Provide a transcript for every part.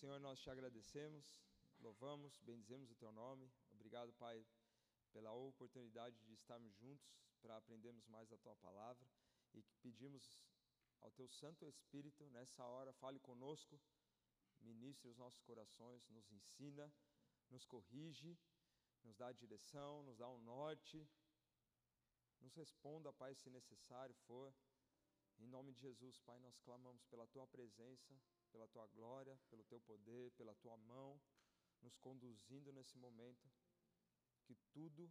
Senhor, nós te agradecemos, louvamos, bendizemos o teu nome. Obrigado, Pai, pela oportunidade de estarmos juntos para aprendermos mais da tua palavra e pedimos ao teu Santo Espírito nessa hora, fale conosco, ministre os nossos corações, nos ensina, nos corrige, nos dá a direção, nos dá um norte, nos responda, Pai, se necessário for. Em nome de Jesus, Pai, nós clamamos pela tua presença, pela tua glória, pelo teu poder, pela tua mão, nos conduzindo nesse momento. Que tudo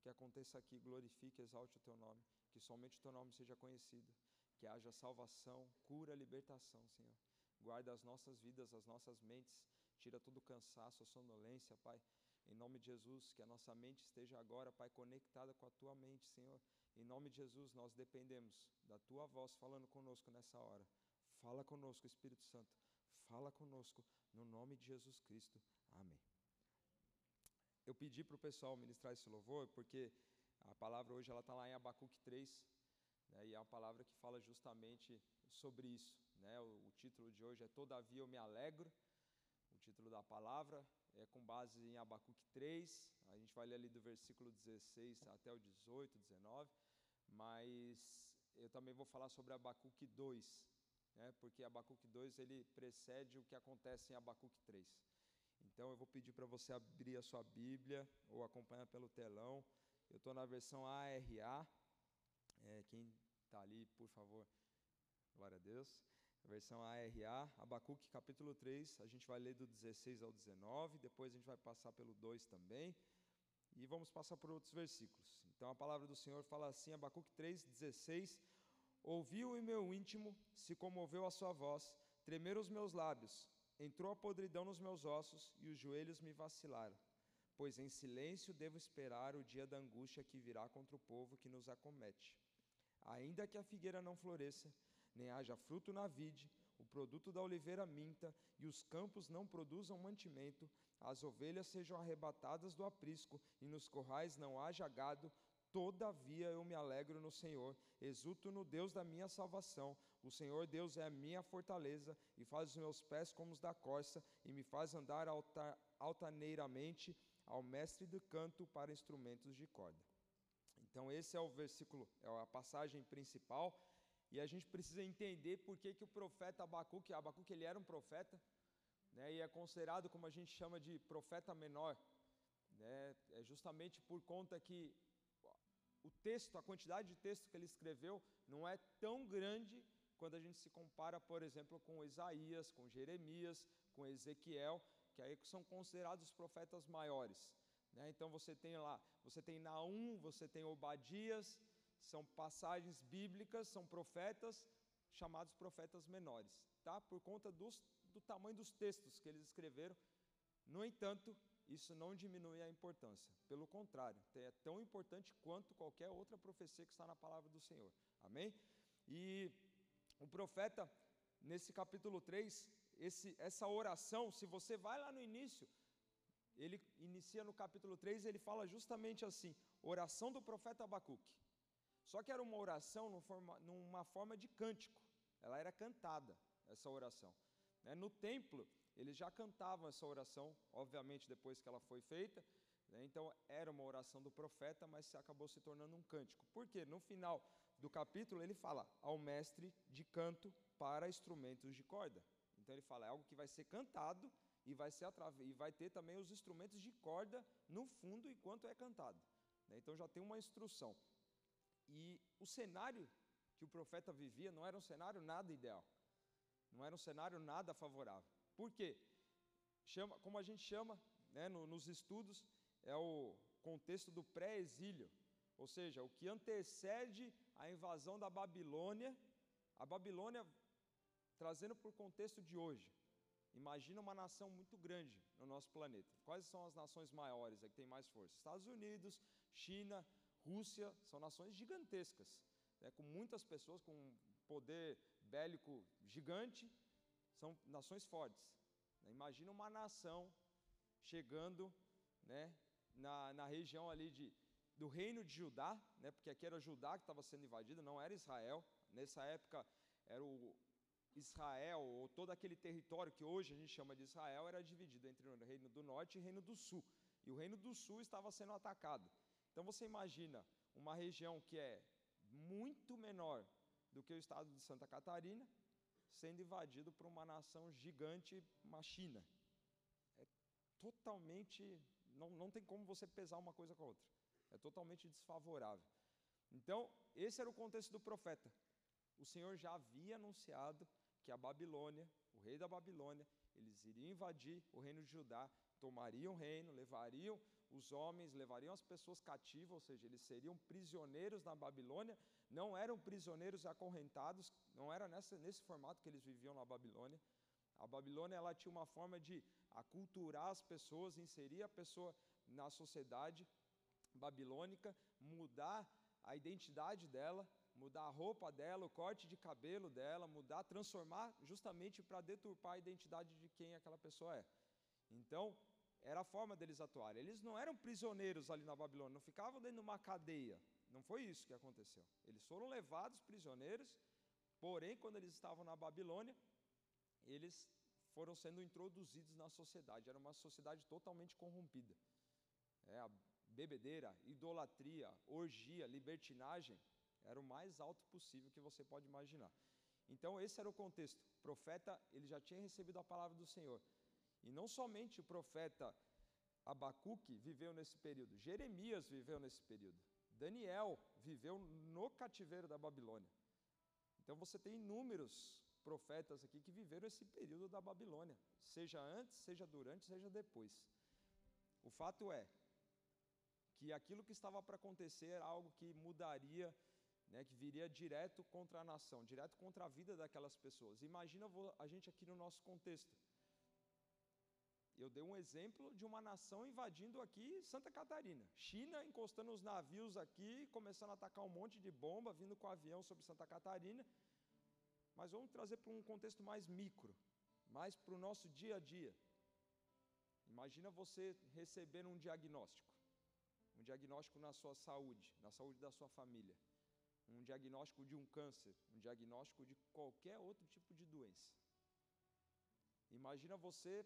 que aconteça aqui glorifique exalte o teu nome, que somente o teu nome seja conhecido, que haja salvação, cura, libertação, Senhor. Guarda as nossas vidas, as nossas mentes, tira todo o cansaço, a sonolência, Pai. Em nome de Jesus, que a nossa mente esteja agora, Pai, conectada com a tua mente, Senhor. Em nome de Jesus, nós dependemos da tua voz falando conosco nessa hora. Fala conosco, Espírito Santo. Fala conosco, no nome de Jesus Cristo. Amém. Eu pedi para o pessoal ministrar esse louvor, porque a palavra hoje ela está lá em Abacuque 3, né, e é uma palavra que fala justamente sobre isso. Né? O, o título de hoje é Todavia eu me alegro. O título da palavra é com base em Abacuque 3, a gente vai ler ali do versículo 16 até o 18, 19, mas eu também vou falar sobre Abacuque 2, né, porque Abacuque 2 ele precede o que acontece em Abacuque 3. Então eu vou pedir para você abrir a sua Bíblia ou acompanhar pelo telão. Eu estou na versão ARA. É, quem está ali, por favor, glória a Deus. Versão ARA, Abacuque capítulo 3, a gente vai ler do 16 ao 19, depois a gente vai passar pelo 2 também, e vamos passar por outros versículos. Então a palavra do Senhor fala assim, Abacuque 3, 16, Ouviu em meu íntimo, se comoveu a sua voz, tremeram os meus lábios, entrou a podridão nos meus ossos e os joelhos me vacilaram. Pois em silêncio devo esperar o dia da angústia que virá contra o povo que nos acomete. Ainda que a figueira não floresça, nem haja fruto na vide, o produto da oliveira minta, e os campos não produzam mantimento, as ovelhas sejam arrebatadas do aprisco, e nos corrais não haja gado, Todavia eu me alegro no Senhor, exulto no Deus da minha salvação. O Senhor Deus é a minha fortaleza e faz os meus pés como os da corça e me faz andar alta, altaneiramente ao mestre do canto para instrumentos de corda. Então esse é o versículo, é a passagem principal e a gente precisa entender por que, que o profeta Abacuque, Abacuque ele era um profeta, né, e é considerado como a gente chama de profeta menor, né, é justamente por conta que o texto, a quantidade de texto que ele escreveu não é tão grande quando a gente se compara, por exemplo, com Isaías, com Jeremias, com Ezequiel, que aí são considerados os profetas maiores. Né? Então você tem lá, você tem Naum, você tem Obadias, são passagens bíblicas, são profetas chamados profetas menores, tá? Por conta dos, do tamanho dos textos que eles escreveram. No entanto, isso não diminui a importância. Pelo contrário, é tão importante quanto qualquer outra profecia que está na palavra do Senhor. Amém? E o profeta, nesse capítulo 3, esse, essa oração, se você vai lá no início, ele inicia no capítulo 3, ele fala justamente assim: oração do profeta Abacuque. Só que era uma oração numa forma, de cântico, ela era cantada, essa oração. Né? No templo, eles já cantavam essa oração, obviamente depois que ela foi feita, né? então era uma oração do profeta, mas acabou se tornando um cântico. Por quê? No final do capítulo ele fala ao mestre de canto para instrumentos de corda. Então ele fala, é algo que vai ser cantado e vai, ser e vai ter também os instrumentos de corda no fundo enquanto é cantado. Né? Então já tem uma instrução. E o cenário que o profeta vivia não era um cenário nada ideal, não era um cenário nada favorável. Por quê? Chama, como a gente chama né, no, nos estudos, é o contexto do pré-exílio, ou seja, o que antecede a invasão da Babilônia, a Babilônia trazendo por contexto de hoje. Imagina uma nação muito grande no nosso planeta. Quais são as nações maiores que têm mais força? Estados Unidos, China, Rússia, são nações gigantescas, né, com muitas pessoas, com poder bélico gigante, são nações fortes. Né? Imagina uma nação chegando né, na, na região ali de, do reino de Judá, né, porque aqui era Judá que estava sendo invadido, não era Israel. Nessa época era o, Israel, ou todo aquele território que hoje a gente chama de Israel, era dividido entre o Reino do Norte e o Reino do Sul. E o Reino do Sul estava sendo atacado. Então você imagina uma região que é muito menor do que o estado de Santa Catarina, sendo invadido por uma nação gigante, uma China. É totalmente. Não, não tem como você pesar uma coisa com a outra. É totalmente desfavorável. Então, esse era o contexto do profeta. O Senhor já havia anunciado que a Babilônia, o rei da Babilônia, eles iriam invadir o reino de Judá, tomariam o reino, levariam os homens, levariam as pessoas cativas, ou seja, eles seriam prisioneiros na Babilônia, não eram prisioneiros acorrentados, não era nessa, nesse formato que eles viviam na Babilônia. A Babilônia ela tinha uma forma de aculturar as pessoas, inserir a pessoa na sociedade babilônica, mudar a identidade dela, mudar a roupa dela, o corte de cabelo dela, mudar, transformar justamente para deturpar a identidade de quem aquela pessoa é. Então, era a forma deles atuarem. Eles não eram prisioneiros ali na Babilônia, não ficavam dentro de uma cadeia. Não foi isso que aconteceu. Eles foram levados prisioneiros, porém, quando eles estavam na Babilônia, eles foram sendo introduzidos na sociedade. Era uma sociedade totalmente corrompida. É, a bebedeira, idolatria, orgia, libertinagem era o mais alto possível que você pode imaginar. Então esse era o contexto. O profeta, ele já tinha recebido a palavra do Senhor. E não somente o profeta Abacuque viveu nesse período, Jeremias viveu nesse período. Daniel viveu no cativeiro da Babilônia. Então você tem inúmeros profetas aqui que viveram esse período da Babilônia, seja antes, seja durante, seja depois. O fato é que aquilo que estava para acontecer era algo que mudaria né, que viria direto contra a nação, direto contra a vida daquelas pessoas. Imagina a gente aqui no nosso contexto. Eu dei um exemplo de uma nação invadindo aqui Santa Catarina. China encostando os navios aqui, começando a atacar um monte de bomba, vindo com avião sobre Santa Catarina. Mas vamos trazer para um contexto mais micro, mais para o nosso dia a dia. Imagina você receber um diagnóstico, um diagnóstico na sua saúde, na saúde da sua família um diagnóstico de um câncer, um diagnóstico de qualquer outro tipo de doença. Imagina você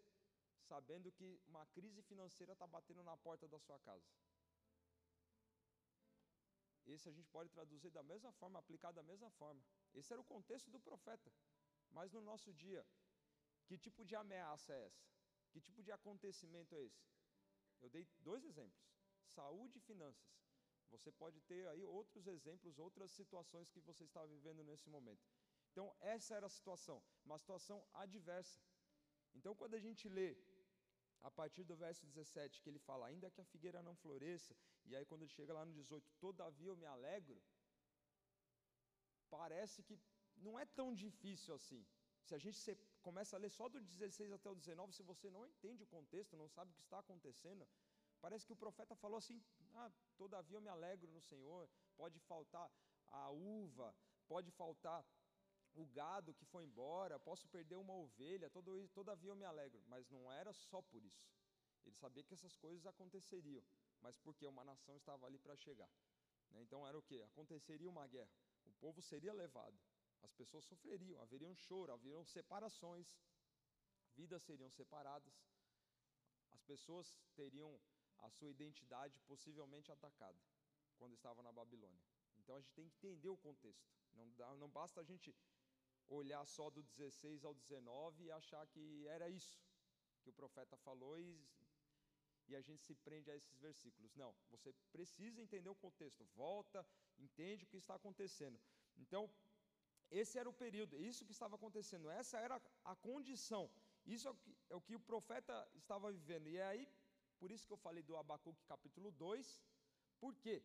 sabendo que uma crise financeira está batendo na porta da sua casa. Esse a gente pode traduzir da mesma forma, aplicar da mesma forma. Esse era o contexto do profeta. Mas no nosso dia, que tipo de ameaça é essa? Que tipo de acontecimento é esse? Eu dei dois exemplos: saúde e finanças. Você pode ter aí outros exemplos, outras situações que você está vivendo nesse momento. Então, essa era a situação, uma situação adversa. Então, quando a gente lê a partir do verso 17, que ele fala, ainda que a figueira não floresça, e aí quando ele chega lá no 18, todavia eu me alegro, parece que não é tão difícil assim. Se a gente começa a ler só do 16 até o 19, se você não entende o contexto, não sabe o que está acontecendo, parece que o profeta falou assim: ah, todavia eu me alegro no Senhor. Pode faltar a uva, pode faltar o gado que foi embora, posso perder uma ovelha, todo, todavia eu me alegro. Mas não era só por isso. Ele sabia que essas coisas aconteceriam, mas porque uma nação estava ali para chegar. Né? Então era o que? Aconteceria uma guerra, o povo seria levado, as pessoas sofreriam, haveria um choro, haveriam separações, vidas seriam separadas, as pessoas teriam a sua identidade possivelmente atacada quando estava na Babilônia. Então a gente tem que entender o contexto. Não, dá, não basta a gente olhar só do 16 ao 19 e achar que era isso que o profeta falou e, e a gente se prende a esses versículos. Não, você precisa entender o contexto. Volta, entende o que está acontecendo. Então, esse era o período, isso que estava acontecendo, essa era a condição, isso é o que, é o, que o profeta estava vivendo. E é aí por isso que eu falei do Abacuque capítulo 2. Por quê?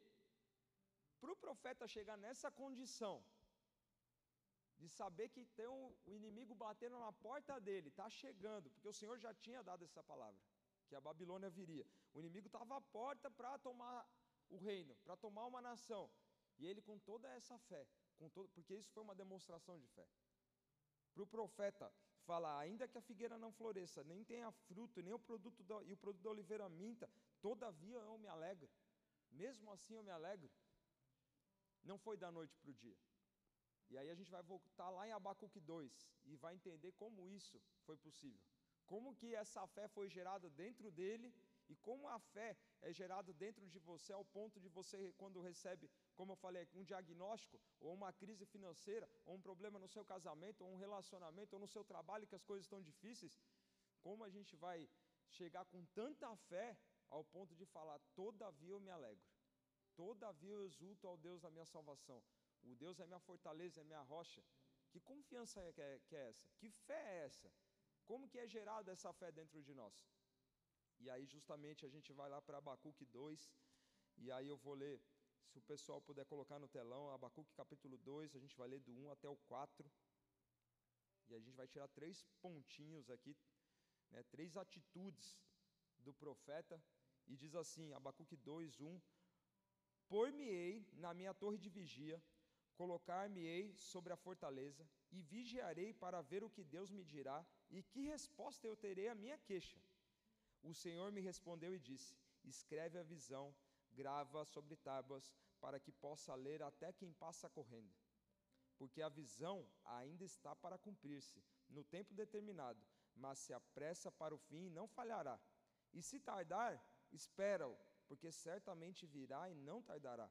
Para o profeta chegar nessa condição, de saber que tem um, o inimigo batendo na porta dele, está chegando, porque o Senhor já tinha dado essa palavra, que a Babilônia viria. O inimigo estava à porta para tomar o reino, para tomar uma nação. E ele, com toda essa fé, com todo, porque isso foi uma demonstração de fé, para o profeta fala: ainda que a figueira não floresça, nem tenha fruto, nem o produto da, e o produto da oliveira minta, todavia eu me alegro. Mesmo assim eu me alegro. Não foi da noite para o dia. E aí a gente vai voltar lá em Abacuque 2 e vai entender como isso foi possível. Como que essa fé foi gerada dentro dele e como a fé é gerada dentro de você ao ponto de você, quando recebe, como eu falei, um diagnóstico, ou uma crise financeira, ou um problema no seu casamento, ou um relacionamento, ou no seu trabalho que as coisas estão difíceis, como a gente vai chegar com tanta fé ao ponto de falar: todavia eu me alegro, todavia eu exulto ao Deus da minha salvação, o Deus é minha fortaleza, é minha rocha. Que confiança é que, é, que é essa? Que fé é essa? Como que é gerada essa fé dentro de nós? E aí justamente a gente vai lá para Abacuque 2, e aí eu vou ler, se o pessoal puder colocar no telão, Abacuque capítulo 2, a gente vai ler do 1 até o 4. E a gente vai tirar três pontinhos aqui, né, três atitudes do profeta, e diz assim, Abacuque 2, 1, Por-me-ei na minha torre de vigia, colocar-me-ei sobre a fortaleza, e vigiarei para ver o que Deus me dirá, e que resposta eu terei à minha queixa. O Senhor me respondeu e disse: Escreve a visão, grava sobre tábuas, para que possa ler até quem passa correndo. Porque a visão ainda está para cumprir-se, no tempo determinado, mas se apressa para o fim e não falhará. E se tardar, espera-o, porque certamente virá e não tardará.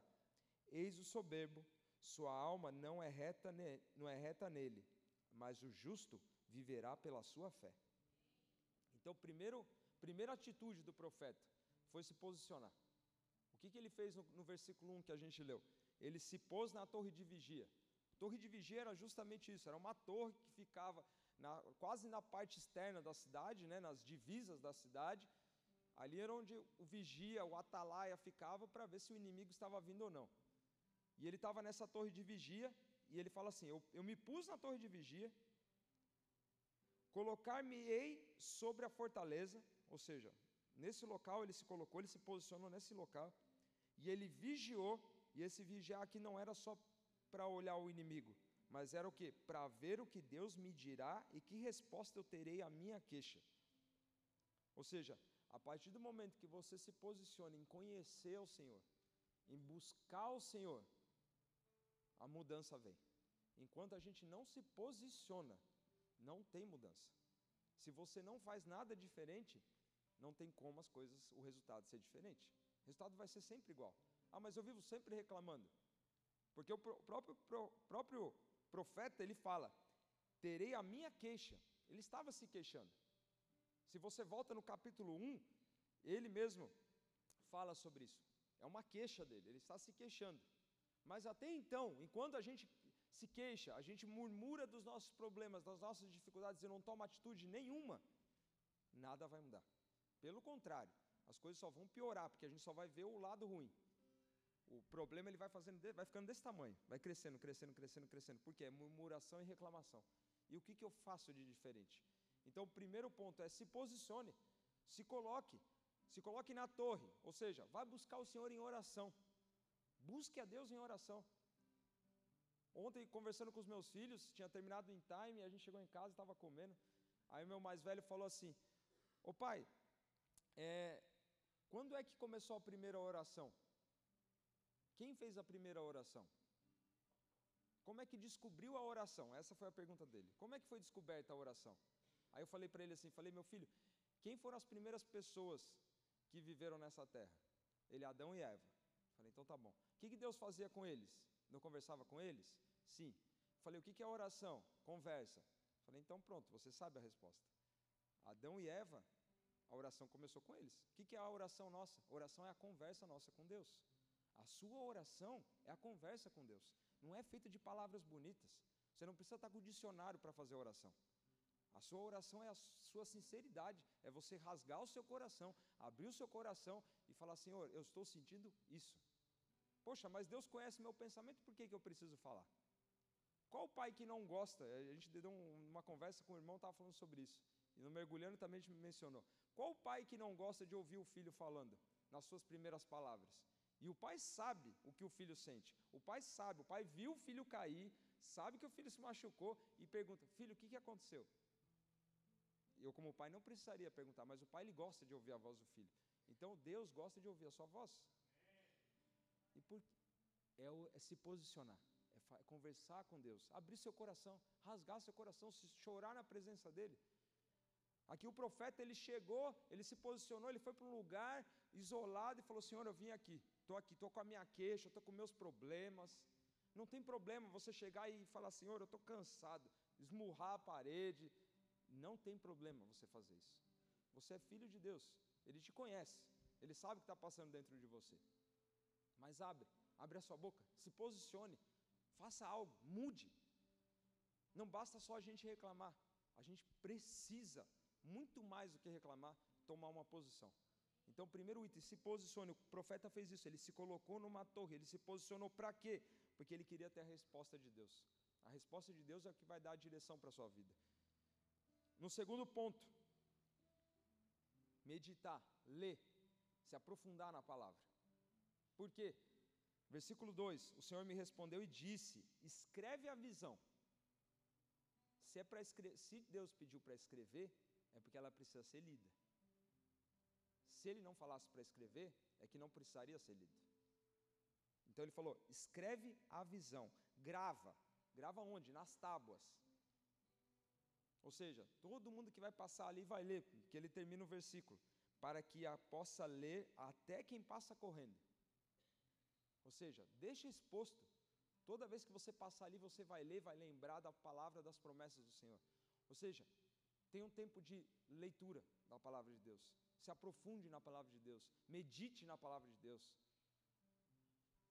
Eis o soberbo, sua alma não é reta, não é reta nele, mas o justo viverá pela sua fé. Então, primeiro, primeira atitude do profeta foi se posicionar. O que, que ele fez no, no versículo 1 que a gente leu? Ele se pôs na torre de vigia. Torre de vigia era justamente isso, era uma torre que ficava na, quase na parte externa da cidade, né, nas divisas da cidade. Ali era onde o vigia, o atalaia ficava para ver se o inimigo estava vindo ou não. E ele estava nessa torre de vigia, e ele fala assim: eu, eu me pus na torre de vigia, colocar-me-ei sobre a fortaleza, ou seja, nesse local ele se colocou, ele se posicionou nesse local, e ele vigiou, e esse vigiar aqui não era só para olhar o inimigo, mas era o que? Para ver o que Deus me dirá e que resposta eu terei à minha queixa. Ou seja, a partir do momento que você se posiciona em conhecer o Senhor, em buscar o Senhor, a mudança vem. Enquanto a gente não se posiciona, não tem mudança. Se você não faz nada diferente, não tem como as coisas, o resultado ser diferente. O resultado vai ser sempre igual. Ah, mas eu vivo sempre reclamando. Porque o próprio, próprio profeta, ele fala: terei a minha queixa. Ele estava se queixando. Se você volta no capítulo 1, ele mesmo fala sobre isso. É uma queixa dele, ele está se queixando. Mas até então, enquanto a gente se queixa, a gente murmura dos nossos problemas, das nossas dificuldades e não toma atitude nenhuma, nada vai mudar. Pelo contrário, as coisas só vão piorar, porque a gente só vai ver o lado ruim. O problema ele vai fazendo, vai ficando desse tamanho, vai crescendo, crescendo, crescendo, crescendo, porque é murmuração e reclamação. E o que, que eu faço de diferente? Então, o primeiro ponto é se posicione, se coloque, se coloque na torre, ou seja, vai buscar o Senhor em oração. Busque a Deus em oração. Ontem, conversando com os meus filhos, tinha terminado em time, a gente chegou em casa, estava comendo. Aí meu mais velho falou assim: Ô pai, é, quando é que começou a primeira oração? Quem fez a primeira oração? Como é que descobriu a oração? Essa foi a pergunta dele. Como é que foi descoberta a oração? Aí eu falei para ele assim, falei, meu filho, quem foram as primeiras pessoas que viveram nessa terra? Ele, Adão e Eva. Falei, então tá bom. O que, que Deus fazia com eles? Não conversava com eles? Sim. Falei, o que, que é oração? Conversa. Falei, então pronto, você sabe a resposta. Adão e Eva, a oração começou com eles. O que, que é a oração nossa? oração é a conversa nossa com Deus. A sua oração é a conversa com Deus. Não é feita de palavras bonitas. Você não precisa estar com o dicionário para fazer a oração. A sua oração é a sua sinceridade, é você rasgar o seu coração, abrir o seu coração e falar: Senhor, eu estou sentindo isso. Poxa, mas Deus conhece meu pensamento, por que, que eu preciso falar? Qual pai que não gosta? A gente deu uma conversa com o irmão, estava falando sobre isso. E no mergulhando também a gente mencionou. Qual pai que não gosta de ouvir o filho falando nas suas primeiras palavras? E o pai sabe o que o filho sente. O pai sabe, o pai viu o filho cair, sabe que o filho se machucou e pergunta: Filho, o que, que aconteceu? Eu, como pai, não precisaria perguntar, mas o pai ele gosta de ouvir a voz do filho. Então Deus gosta de ouvir a sua voz. Por é, o, é se posicionar, é conversar com Deus, abrir seu coração, rasgar seu coração, chorar na presença dele. Aqui o profeta ele chegou, ele se posicionou, ele foi para um lugar isolado e falou: Senhor, eu vim aqui, estou aqui, estou com a minha queixa, estou com meus problemas. Não tem problema você chegar e falar: Senhor, eu estou cansado, esmurrar a parede. Não tem problema você fazer isso. Você é filho de Deus, ele te conhece, ele sabe o que está passando dentro de você. Mas abre, abre a sua boca, se posicione, faça algo, mude. Não basta só a gente reclamar, a gente precisa, muito mais do que reclamar, tomar uma posição. Então, primeiro item, se posicione. O profeta fez isso, ele se colocou numa torre, ele se posicionou para quê? Porque ele queria ter a resposta de Deus. A resposta de Deus é o que vai dar a direção para a sua vida. No segundo ponto, meditar, ler, se aprofundar na palavra. Por quê? Versículo 2: O Senhor me respondeu e disse: Escreve a visão. Se, é se Deus pediu para escrever, é porque ela precisa ser lida. Se ele não falasse para escrever, é que não precisaria ser lida. Então ele falou: escreve a visão, grava. Grava onde? Nas tábuas. Ou seja, todo mundo que vai passar ali vai ler, porque ele termina o versículo, para que a possa ler até quem passa correndo. Ou seja, deixa exposto. Toda vez que você passar ali, você vai ler, vai lembrar da palavra das promessas do Senhor. Ou seja, tenha um tempo de leitura da palavra de Deus. Se aprofunde na palavra de Deus. Medite na palavra de Deus.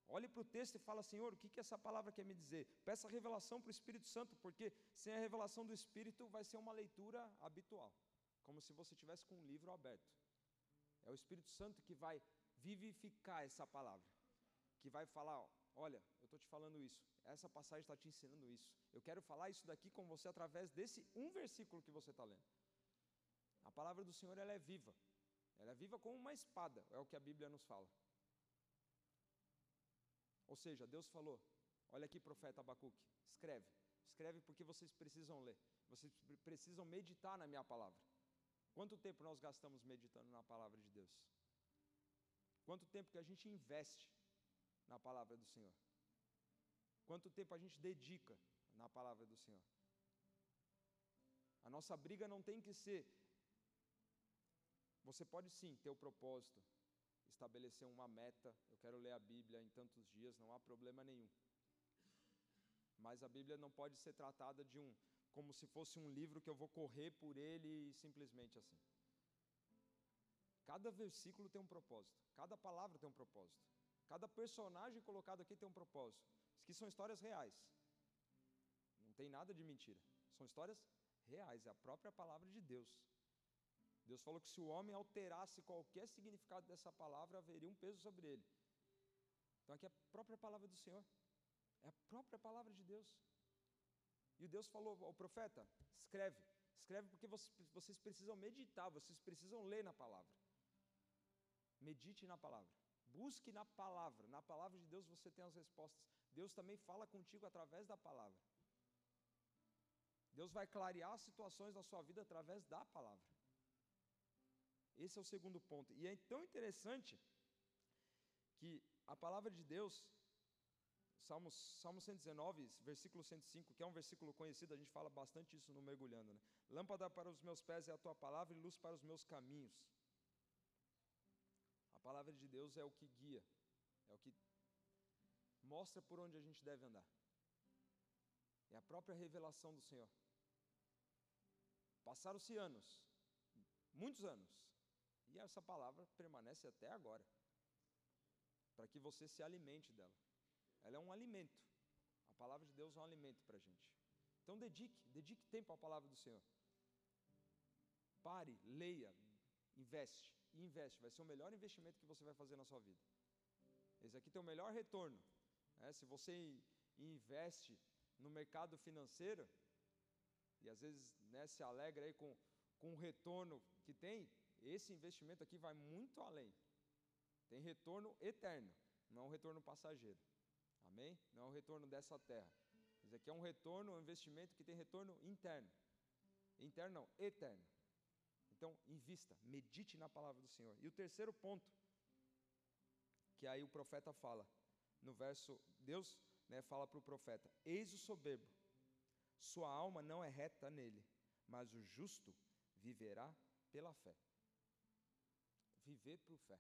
Olhe para o texto e fala, Senhor, o que, que essa palavra quer me dizer? Peça revelação para o Espírito Santo, porque sem a revelação do Espírito vai ser uma leitura habitual, como se você tivesse com um livro aberto. É o Espírito Santo que vai vivificar essa palavra que vai falar: ó, olha, eu estou te falando isso, essa passagem está te ensinando isso. Eu quero falar isso daqui com você através desse um versículo que você está lendo. A palavra do Senhor ela é viva, ela é viva como uma espada, é o que a Bíblia nos fala. Ou seja, Deus falou: olha aqui, profeta Abacuque, escreve, escreve porque vocês precisam ler, vocês precisam meditar na minha palavra. Quanto tempo nós gastamos meditando na palavra de Deus? Quanto tempo que a gente investe na palavra do Senhor? Quanto tempo a gente dedica na palavra do Senhor? A nossa briga não tem que ser. Você pode sim ter o propósito, estabelecer uma meta. Eu quero ler a Bíblia em tantos dias, não há problema nenhum. Mas a Bíblia não pode ser tratada de um como se fosse um livro que eu vou correr por ele simplesmente assim. Cada versículo tem um propósito, cada palavra tem um propósito. Cada personagem colocado aqui tem um propósito. Isso aqui são histórias reais. Não tem nada de mentira. São histórias reais, é a própria palavra de Deus. Deus falou que se o homem alterasse qualquer significado dessa palavra, haveria um peso sobre ele. Então aqui é a própria palavra do Senhor. É a própria palavra de Deus. E Deus falou ao profeta: escreve, escreve porque vocês precisam meditar, vocês precisam ler na palavra. Medite na palavra. Busque na palavra. Na palavra de Deus você tem as respostas. Deus também fala contigo através da palavra. Deus vai clarear situações da sua vida através da palavra. Esse é o segundo ponto. E é tão interessante que a palavra de Deus, Salmos, Salmo 119, versículo 105, que é um versículo conhecido, a gente fala bastante isso no Mergulhando. Né? Lâmpada para os meus pés é a tua palavra e luz para os meus caminhos palavra de Deus é o que guia, é o que mostra por onde a gente deve andar. É a própria revelação do Senhor. Passaram-se anos, muitos anos, e essa palavra permanece até agora, para que você se alimente dela. Ela é um alimento. A palavra de Deus é um alimento para a gente. Então dedique, dedique tempo à palavra do Senhor. Pare, leia, investe e investe. Vai ser o melhor investimento que você vai fazer na sua vida. Esse aqui tem o melhor retorno. Né? Se você investe no mercado financeiro, e às vezes né, se alegra aí com, com o retorno que tem, esse investimento aqui vai muito além. Tem retorno eterno, não é um retorno passageiro. Amém? Não é um retorno dessa terra. Isso aqui é um retorno, um investimento que tem retorno interno. Interno não, eterno. Então, invista, medite na palavra do Senhor. E o terceiro ponto, que aí o profeta fala, no verso, Deus né, fala para o profeta: Eis o soberbo, sua alma não é reta nele, mas o justo viverá pela fé. Viver por fé.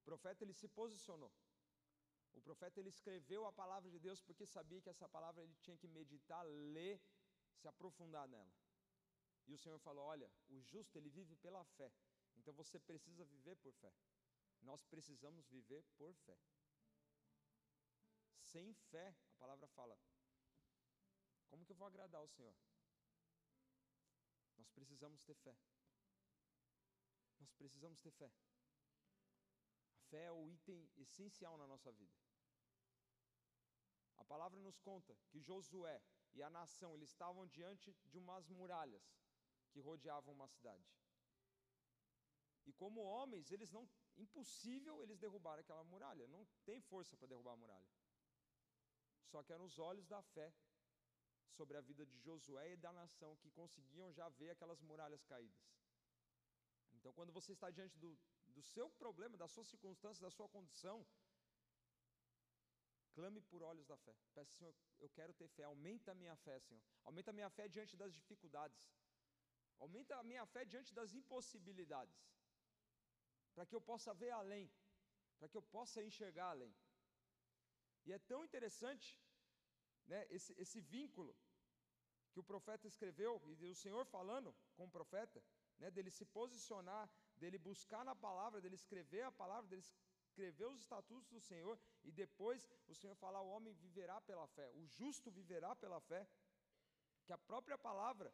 O profeta ele se posicionou. O profeta ele escreveu a palavra de Deus porque sabia que essa palavra ele tinha que meditar, ler, se aprofundar nela. E o Senhor falou: Olha, o justo ele vive pela fé. Então você precisa viver por fé. Nós precisamos viver por fé. Sem fé, a palavra fala: Como que eu vou agradar o Senhor? Nós precisamos ter fé. Nós precisamos ter fé. A fé é o item essencial na nossa vida. A palavra nos conta que Josué e a nação eles estavam diante de umas muralhas que rodeavam uma cidade. E como homens, eles não impossível eles derrubarem aquela muralha, não tem força para derrubar a muralha. Só que eram os olhos da fé sobre a vida de Josué e da nação que conseguiam já ver aquelas muralhas caídas. Então, quando você está diante do, do seu problema, da sua circunstância, da sua condição, clame por olhos da fé. Peça, Senhor, eu quero ter fé. Aumenta a minha fé, Senhor. Aumenta a minha fé diante das dificuldades. Aumenta a minha fé diante das impossibilidades. Para que eu possa ver além. Para que eu possa enxergar além. E é tão interessante né, esse, esse vínculo que o profeta escreveu, e o Senhor falando com o profeta, né, dele se posicionar, dele buscar na palavra, dele escrever a palavra, dele escrever os estatutos do Senhor, e depois o Senhor falar: o homem viverá pela fé, o justo viverá pela fé, que a própria palavra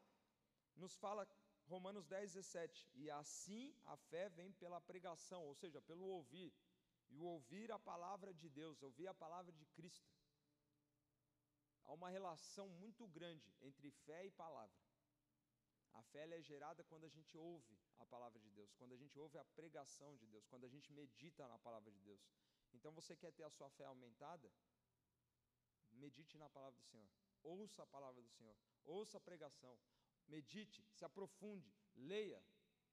nos fala, Romanos 10, 17, e assim a fé vem pela pregação, ou seja, pelo ouvir, e o ouvir a palavra de Deus, ouvir a palavra de Cristo. Há uma relação muito grande entre fé e palavra. A fé é gerada quando a gente ouve a palavra de Deus, quando a gente ouve a pregação de Deus, quando a gente medita na palavra de Deus. Então você quer ter a sua fé aumentada? Medite na palavra do Senhor. Ouça a palavra do Senhor. Ouça a pregação. Medite, se aprofunde, leia.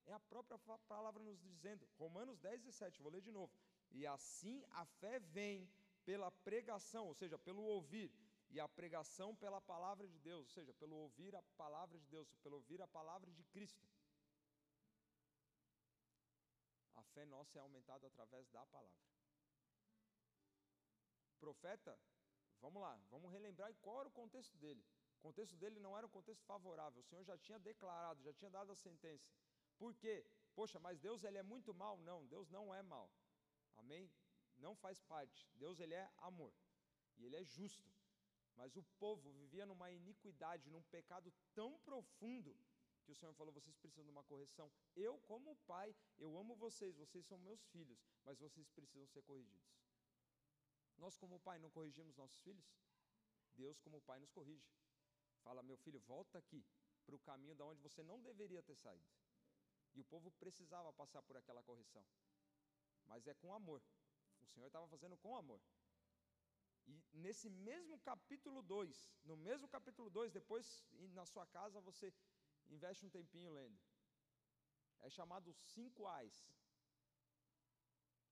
É a própria palavra nos dizendo. Romanos 10, 17, vou ler de novo. E assim a fé vem pela pregação, ou seja, pelo ouvir e a pregação pela palavra de Deus, ou seja, pelo ouvir a palavra de Deus, pelo ouvir a palavra de Cristo. A fé nossa é aumentada através da palavra. Profeta, vamos lá, vamos relembrar qual era o contexto dele. O contexto dele não era um contexto favorável, o Senhor já tinha declarado, já tinha dado a sentença. Por quê? Poxa, mas Deus ele é muito mal? Não, Deus não é mal. Amém? Não faz parte. Deus ele é amor. E ele é justo. Mas o povo vivia numa iniquidade, num pecado tão profundo, que o Senhor falou: vocês precisam de uma correção. Eu, como pai, eu amo vocês, vocês são meus filhos, mas vocês precisam ser corrigidos. Nós, como pai, não corrigimos nossos filhos? Deus, como pai, nos corrige. Fala, meu filho, volta aqui para o caminho da onde você não deveria ter saído. E o povo precisava passar por aquela correção. Mas é com amor. O Senhor estava fazendo com amor. E nesse mesmo capítulo 2, no mesmo capítulo 2, depois na sua casa você investe um tempinho lendo. É chamado cinco ais.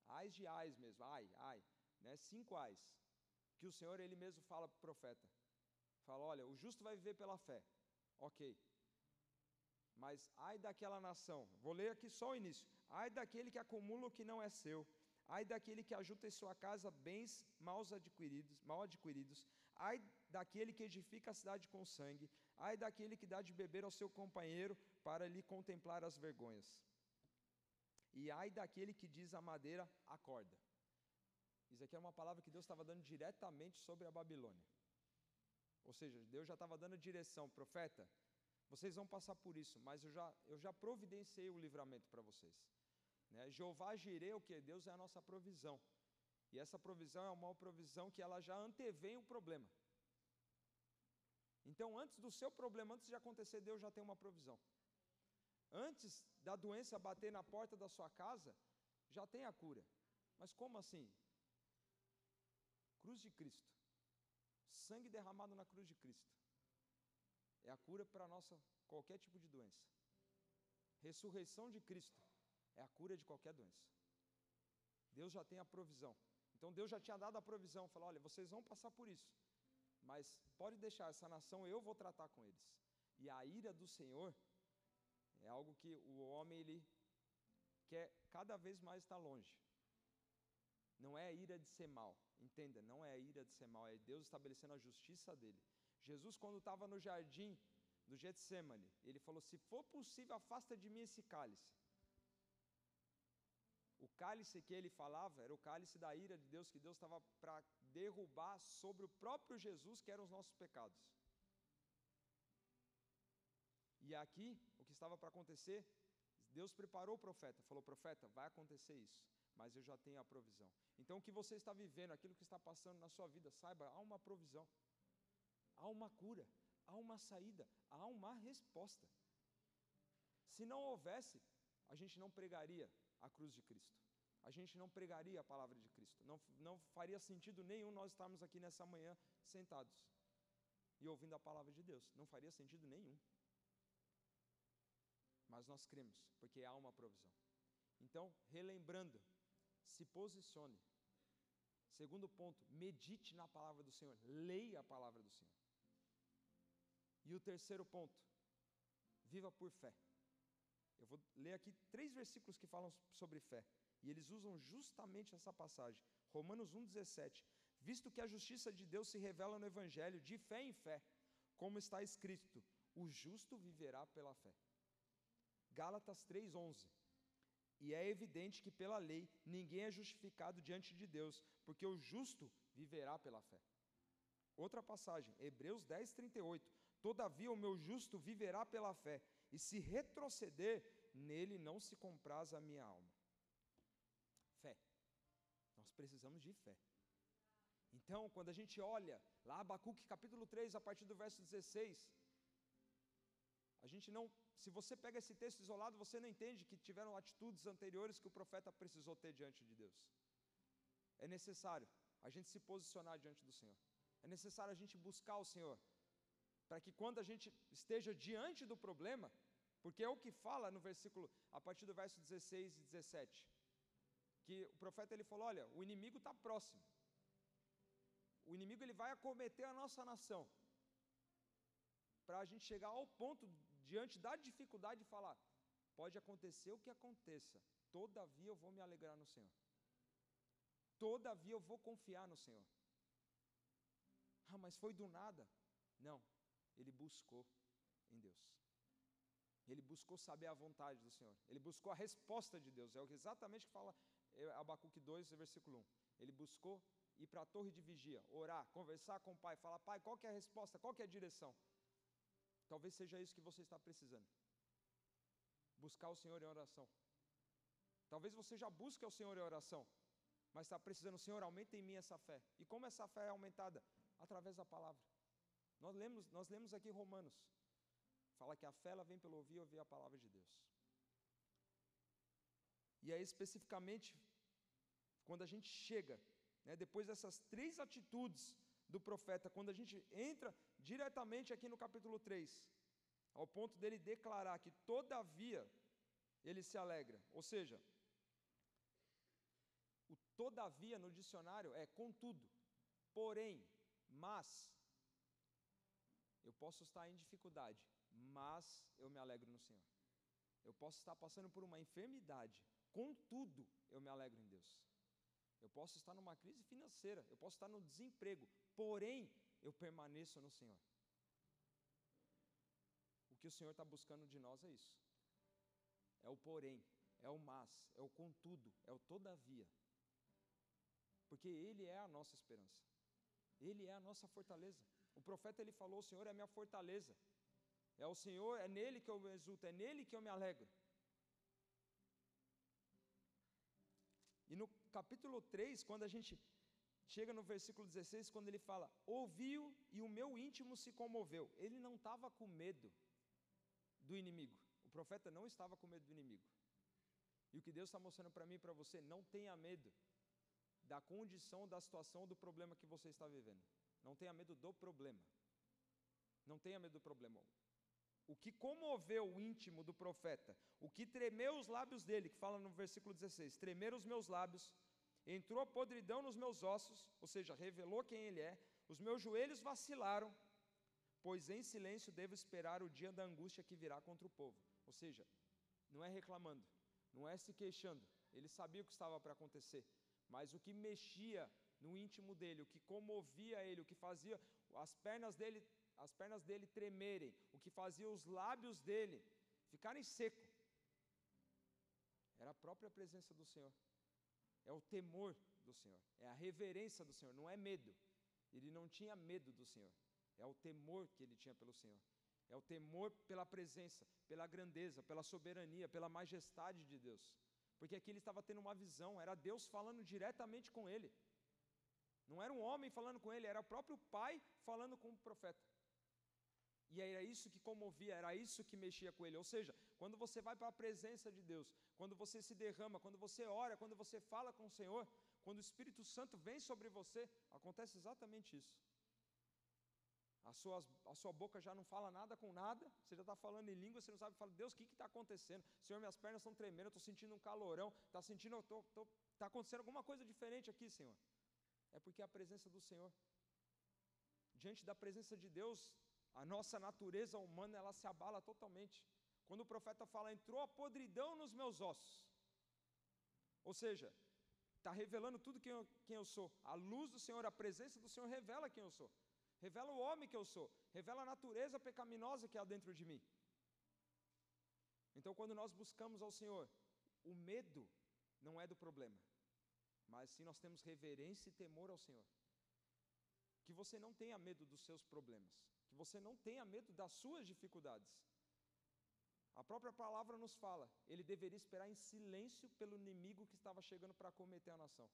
Ais de ais mesmo, ai, ai, né? Cinco ais. Que o Senhor ele mesmo fala para o profeta. Fala, olha, o justo vai viver pela fé. OK. Mas ai daquela nação. Vou ler aqui só o início. Ai daquele que acumula o que não é seu ai daquele que ajuda em sua casa bens mal adquiridos, mal adquiridos, ai daquele que edifica a cidade com sangue, ai daquele que dá de beber ao seu companheiro para lhe contemplar as vergonhas. E ai daquele que diz a madeira, acorda. Isso aqui é uma palavra que Deus estava dando diretamente sobre a Babilônia. Ou seja, Deus já estava dando direção, profeta, vocês vão passar por isso, mas eu já, eu já providenciei o livramento para vocês. Né? Jeová Jireh, o que? Deus é a nossa provisão. E essa provisão é uma provisão que ela já antevém o problema. Então, antes do seu problema, antes de acontecer, Deus já tem uma provisão. Antes da doença bater na porta da sua casa, já tem a cura. Mas como assim? Cruz de Cristo. Sangue derramado na cruz de Cristo. É a cura para nossa qualquer tipo de doença. Ressurreição de Cristo é a cura de qualquer doença. Deus já tem a provisão. Então Deus já tinha dado a provisão, falou: olha, vocês vão passar por isso, mas pode deixar essa nação, eu vou tratar com eles. E a ira do Senhor é algo que o homem ele quer cada vez mais estar longe. Não é a ira de ser mal, entenda, não é a ira de ser mal, é Deus estabelecendo a justiça dele. Jesus, quando estava no jardim do Getsemane, ele falou: Se for possível, afasta de mim esse cálice. O cálice que ele falava era o cálice da ira de Deus, que Deus estava para derrubar sobre o próprio Jesus, que eram os nossos pecados. E aqui, o que estava para acontecer, Deus preparou o profeta, falou: Profeta, vai acontecer isso, mas eu já tenho a provisão. Então, o que você está vivendo, aquilo que está passando na sua vida, saiba, há uma provisão, há uma cura, há uma saída, há uma resposta. Se não houvesse, a gente não pregaria a cruz de Cristo. A gente não pregaria a palavra de Cristo. Não, não faria sentido nenhum nós estarmos aqui nessa manhã sentados e ouvindo a palavra de Deus. Não faria sentido nenhum. Mas nós cremos, porque há uma provisão. Então, relembrando, se posicione. Segundo ponto, medite na palavra do Senhor, leia a palavra do Senhor. E o terceiro ponto, viva por fé. Eu vou ler aqui três versículos que falam sobre fé. E eles usam justamente essa passagem. Romanos 1,17. Visto que a justiça de Deus se revela no Evangelho, de fé em fé, como está escrito: o justo viverá pela fé. Gálatas 3,11. E é evidente que pela lei ninguém é justificado diante de Deus, porque o justo viverá pela fé. Outra passagem, Hebreus 10, 38. Todavia o meu justo viverá pela fé, e se retroceder, nele não se compraz a minha alma. Fé. Nós precisamos de fé. Então, quando a gente olha lá Abacuque capítulo 3, a partir do verso 16, a gente não, se você pega esse texto isolado, você não entende que tiveram atitudes anteriores que o profeta precisou ter diante de Deus. É necessário a gente se posicionar diante do Senhor. É necessário a gente buscar o Senhor para que quando a gente esteja diante do problema, porque é o que fala no versículo, a partir do verso 16 e 17, que o profeta ele falou: olha, o inimigo está próximo, o inimigo ele vai acometer a nossa nação, para a gente chegar ao ponto, diante da dificuldade, de falar: pode acontecer o que aconteça, todavia eu vou me alegrar no Senhor, todavia eu vou confiar no Senhor. Ah, mas foi do nada. Não, ele buscou em Deus. Ele buscou saber a vontade do Senhor. Ele buscou a resposta de Deus. É exatamente o que fala é, Abacuque 2, versículo 1. Ele buscou ir para a torre de vigia, orar, conversar com o pai, falar: Pai, qual é a resposta? Qual é a direção? Talvez seja isso que você está precisando. Buscar o Senhor em oração. Talvez você já busque o Senhor em oração, mas está precisando, Senhor, aumenta em mim essa fé. E como essa fé é aumentada? Através da palavra. Nós lemos, nós lemos aqui Romanos. Fala que a fé ela vem pelo ouvir e ouvir a palavra de Deus. E aí, especificamente, quando a gente chega, né, depois dessas três atitudes do profeta, quando a gente entra diretamente aqui no capítulo 3, ao ponto dele declarar que, todavia, ele se alegra. Ou seja, o todavia no dicionário é contudo, porém, mas, eu posso estar em dificuldade, mas eu me alegro no Senhor. Eu posso estar passando por uma enfermidade, contudo, eu me alegro em Deus. Eu posso estar numa crise financeira, eu posso estar no desemprego, porém, eu permaneço no Senhor. O que o Senhor está buscando de nós é isso. É o porém, é o mas, é o contudo, é o todavia. Porque Ele é a nossa esperança. Ele é a nossa fortaleza. O profeta ele falou: O Senhor é a minha fortaleza. É o Senhor, é nele que eu me exulto, é nele que eu me alegro. E no capítulo 3, quando a gente chega no versículo 16, quando ele fala: Ouviu e o meu íntimo se comoveu. Ele não estava com medo do inimigo. O profeta não estava com medo do inimigo. E o que Deus está mostrando para mim e para você, não tenha medo da condição, da situação, do problema que você está vivendo. Não tenha medo do problema. Não tenha medo do problema. O que comoveu o íntimo do profeta, o que tremeu os lábios dele, que fala no versículo 16: tremer os meus lábios, Entrou podridão nos meus ossos, ou seja, revelou quem ele é. Os meus joelhos vacilaram, pois em silêncio devo esperar o dia da angústia que virá contra o povo. Ou seja, não é reclamando, não é se queixando. Ele sabia o que estava para acontecer, mas o que mexia no íntimo dele, o que comovia ele, o que fazia as pernas dele, as pernas dele tremerem, o que fazia os lábios dele ficarem secos, era a própria presença do Senhor. É o temor do Senhor, é a reverência do Senhor, não é medo. Ele não tinha medo do Senhor. É o temor que ele tinha pelo Senhor. É o temor pela presença, pela grandeza, pela soberania, pela majestade de Deus. Porque aqui ele estava tendo uma visão, era Deus falando diretamente com ele. Não era um homem falando com ele, era o próprio pai falando com o profeta. E era isso que comovia, era isso que mexia com ele. Ou seja, quando você vai para a presença de Deus, quando você se derrama, quando você ora, quando você fala com o Senhor, quando o Espírito Santo vem sobre você, acontece exatamente isso. A sua, a sua boca já não fala nada com nada, você já está falando em língua, você não sabe, fala, Deus, o que está acontecendo? Senhor, minhas pernas estão tremendo, estou sentindo um calorão, está sentindo, está acontecendo alguma coisa diferente aqui, Senhor. É porque é a presença do Senhor. Diante da presença de Deus, a nossa natureza humana ela se abala totalmente. Quando o profeta fala, entrou a podridão nos meus ossos. Ou seja, está revelando tudo quem eu, quem eu sou. A luz do Senhor, a presença do Senhor revela quem eu sou. Revela o homem que eu sou. Revela a natureza pecaminosa que há dentro de mim. Então, quando nós buscamos ao Senhor, o medo não é do problema, mas sim nós temos reverência e temor ao Senhor. Que você não tenha medo dos seus problemas, que você não tenha medo das suas dificuldades. A própria palavra nos fala, ele deveria esperar em silêncio pelo inimigo que estava chegando para cometer a nação.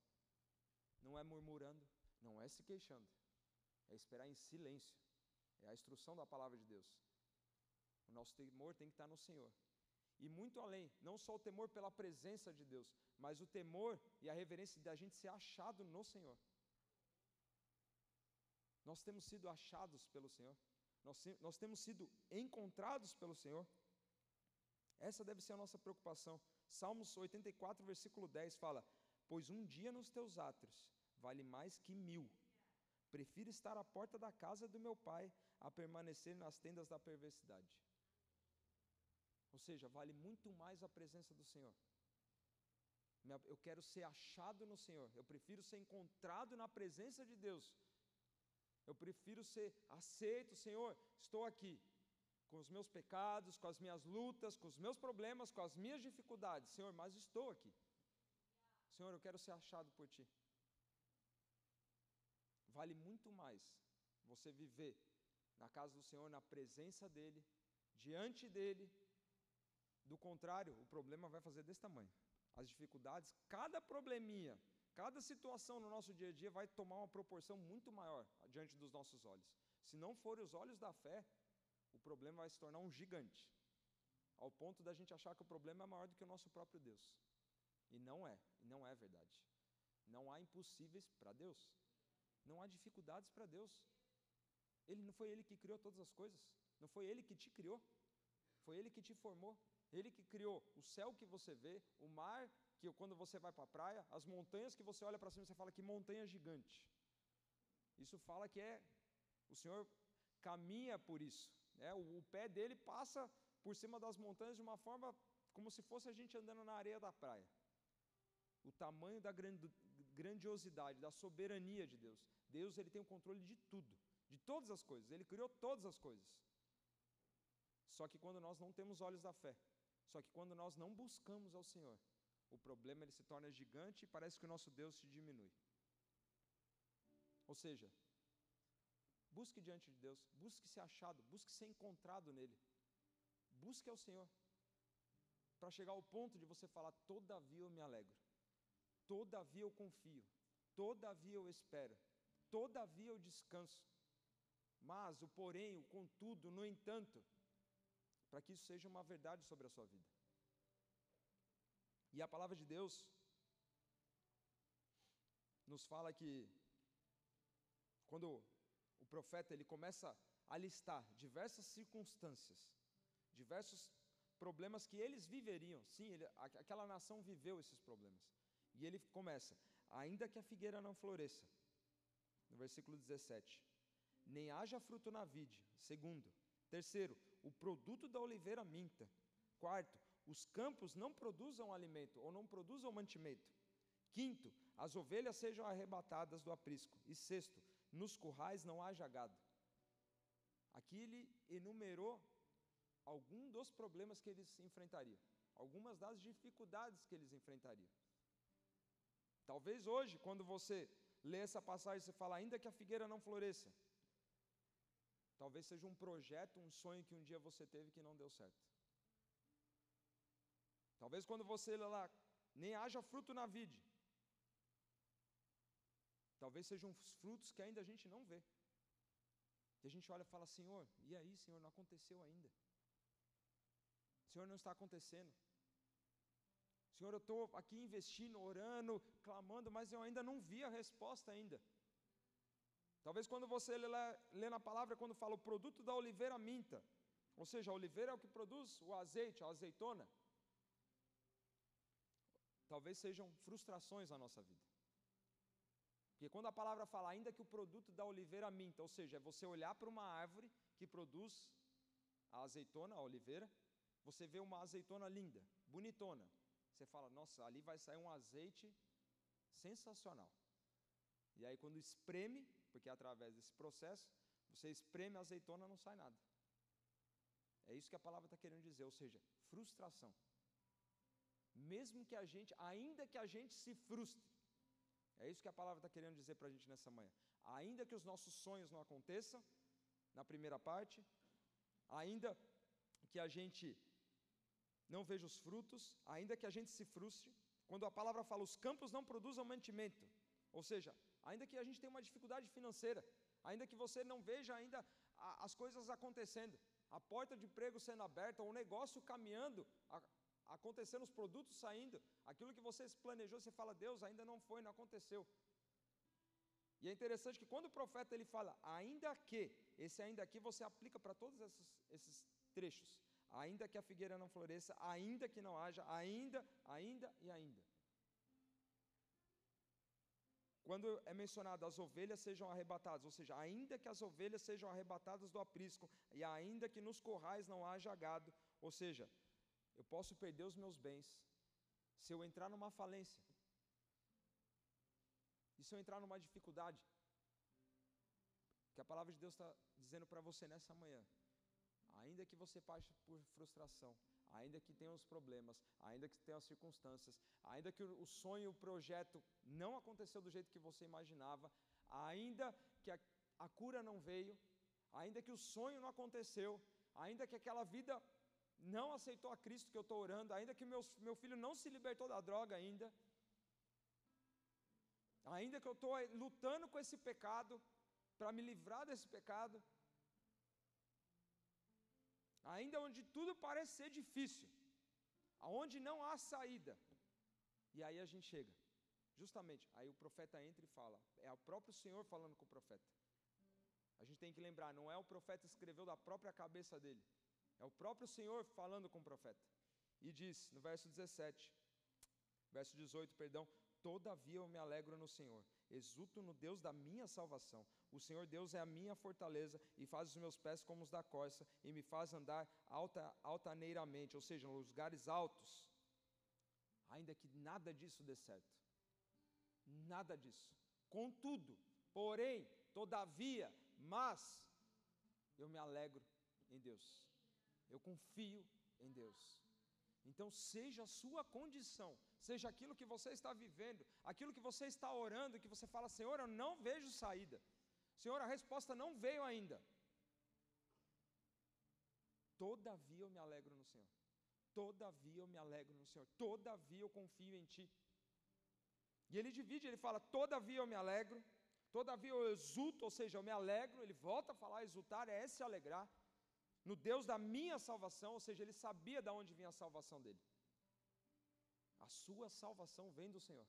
Não é murmurando, não é se queixando, é esperar em silêncio. É a instrução da palavra de Deus. O nosso temor tem que estar no Senhor. E muito além, não só o temor pela presença de Deus, mas o temor e a reverência da gente ser achado no Senhor. Nós temos sido achados pelo Senhor, nós, nós temos sido encontrados pelo Senhor. Essa deve ser a nossa preocupação. Salmos 84, versículo 10 fala: Pois um dia nos teus átrios vale mais que mil. Prefiro estar à porta da casa do meu pai a permanecer nas tendas da perversidade. Ou seja, vale muito mais a presença do Senhor. Eu quero ser achado no Senhor. Eu prefiro ser encontrado na presença de Deus. Eu prefiro ser aceito, Senhor. Estou aqui com os meus pecados, com as minhas lutas, com os meus problemas, com as minhas dificuldades, Senhor, mas estou aqui. Senhor, eu quero ser achado por Ti. Vale muito mais você viver na casa do Senhor, na presença dEle, diante dEle. Do contrário, o problema vai fazer desse tamanho. As dificuldades, cada probleminha, cada situação no nosso dia a dia vai tomar uma proporção muito maior diante dos nossos olhos. Se não forem os olhos da fé, o problema vai se tornar um gigante, ao ponto da gente achar que o problema é maior do que o nosso próprio Deus. E não é, e não é verdade. Não há impossíveis para Deus. Não há dificuldades para Deus. Ele não foi ele que criou todas as coisas, não foi ele que te criou. Foi ele que te formou. Ele que criou o céu que você vê, o mar que quando você vai para a praia, as montanhas que você olha para cima e você fala que montanha gigante. Isso fala que é o Senhor caminha por isso. Né? O, o pé dele passa por cima das montanhas de uma forma como se fosse a gente andando na areia da praia. O tamanho da grandiosidade, da soberania de Deus. Deus ele tem o controle de tudo, de todas as coisas. Ele criou todas as coisas. Só que quando nós não temos olhos da fé, só que quando nós não buscamos ao Senhor, o problema ele se torna gigante e parece que o nosso Deus se diminui. Ou seja, Busque diante de Deus, busque ser achado, busque ser encontrado nele. Busque ao Senhor. Para chegar ao ponto de você falar: todavia eu me alegro, todavia eu confio, todavia eu espero, todavia eu descanso. Mas o porém, o contudo, no entanto, para que isso seja uma verdade sobre a sua vida. E a palavra de Deus nos fala que quando o profeta ele começa a listar diversas circunstâncias, diversos problemas que eles viveriam. Sim, ele, aquela nação viveu esses problemas. E ele começa: ainda que a figueira não floresça. No versículo 17. Nem haja fruto na vide. Segundo. Terceiro, o produto da oliveira minta. Quarto, os campos não produzam alimento ou não produzam mantimento. Quinto, as ovelhas sejam arrebatadas do aprisco. E sexto, nos currais não haja gado. Aqui ele enumerou algum dos problemas que eles enfrentariam, algumas das dificuldades que eles enfrentariam. Talvez hoje, quando você lê essa passagem, você fala, ainda que a figueira não floresça. Talvez seja um projeto, um sonho que um dia você teve que não deu certo. Talvez quando você lê lá, nem haja fruto na vide. Talvez sejam frutos que ainda a gente não vê. E a gente olha e fala, Senhor, e aí, Senhor, não aconteceu ainda. Senhor, não está acontecendo. Senhor, eu estou aqui investindo, orando, clamando, mas eu ainda não vi a resposta ainda. Talvez quando você lê, lê na palavra, quando fala o produto da oliveira minta, ou seja, a oliveira é o que produz o azeite, a azeitona. Talvez sejam frustrações na nossa vida. Porque quando a palavra fala, ainda que o produto da oliveira minta, ou seja, é você olhar para uma árvore que produz a azeitona, a oliveira, você vê uma azeitona linda, bonitona, você fala, nossa, ali vai sair um azeite sensacional. E aí, quando espreme, porque é através desse processo, você espreme a azeitona, não sai nada. É isso que a palavra está querendo dizer, ou seja, frustração. Mesmo que a gente, ainda que a gente se frustre, é isso que a palavra está querendo dizer para a gente nessa manhã. Ainda que os nossos sonhos não aconteçam, na primeira parte, ainda que a gente não veja os frutos, ainda que a gente se frustre. Quando a palavra fala, os campos não produzam mantimento, ou seja, ainda que a gente tenha uma dificuldade financeira, ainda que você não veja ainda as coisas acontecendo, a porta de emprego sendo aberta, o negócio caminhando, a, acontecendo, os produtos saindo, aquilo que você planejou, você fala, Deus, ainda não foi, não aconteceu. E é interessante que quando o profeta ele fala, ainda que, esse ainda aqui você aplica para todos esses, esses trechos ainda que a figueira não floresça, ainda que não haja, ainda, ainda e ainda. Quando é mencionado as ovelhas sejam arrebatadas, ou seja, ainda que as ovelhas sejam arrebatadas do aprisco, e ainda que nos corrais não haja gado, ou seja, eu posso perder os meus bens se eu entrar numa falência, e se eu entrar numa dificuldade, que a palavra de Deus está dizendo para você nessa manhã, ainda que você passe por frustração, ainda que tenha os problemas, ainda que tenha as circunstâncias, ainda que o sonho, o projeto não aconteceu do jeito que você imaginava, ainda que a, a cura não veio, ainda que o sonho não aconteceu, ainda que aquela vida não aceitou a Cristo que eu estou orando, ainda que meu, meu filho não se libertou da droga ainda, ainda que eu estou lutando com esse pecado para me livrar desse pecado, ainda onde tudo parece ser difícil, aonde não há saída. E aí a gente chega, justamente, aí o profeta entra e fala, é o próprio Senhor falando com o profeta. A gente tem que lembrar, não é o profeta que escreveu da própria cabeça dele, é o próprio Senhor falando com o profeta. E diz no verso 17, verso 18, perdão: Todavia eu me alegro no Senhor, exulto no Deus da minha salvação. O Senhor Deus é a minha fortaleza e faz os meus pés como os da corça e me faz andar alta, altaneiramente, ou seja, nos lugares altos. Ainda que nada disso dê certo. Nada disso. Contudo, porém, todavia, mas eu me alegro em Deus. Eu confio em Deus. Então, seja a sua condição, seja aquilo que você está vivendo, aquilo que você está orando, que você fala, Senhor, eu não vejo saída. Senhor, a resposta não veio ainda. Todavia eu me alegro no Senhor. Todavia eu me alegro no Senhor. Todavia eu confio em Ti. E ele divide, ele fala: Todavia eu me alegro. Todavia eu exulto, ou seja, eu me alegro. Ele volta a falar: exultar é se alegrar. No Deus da minha salvação, ou seja, ele sabia de onde vinha a salvação dele. A sua salvação vem do Senhor.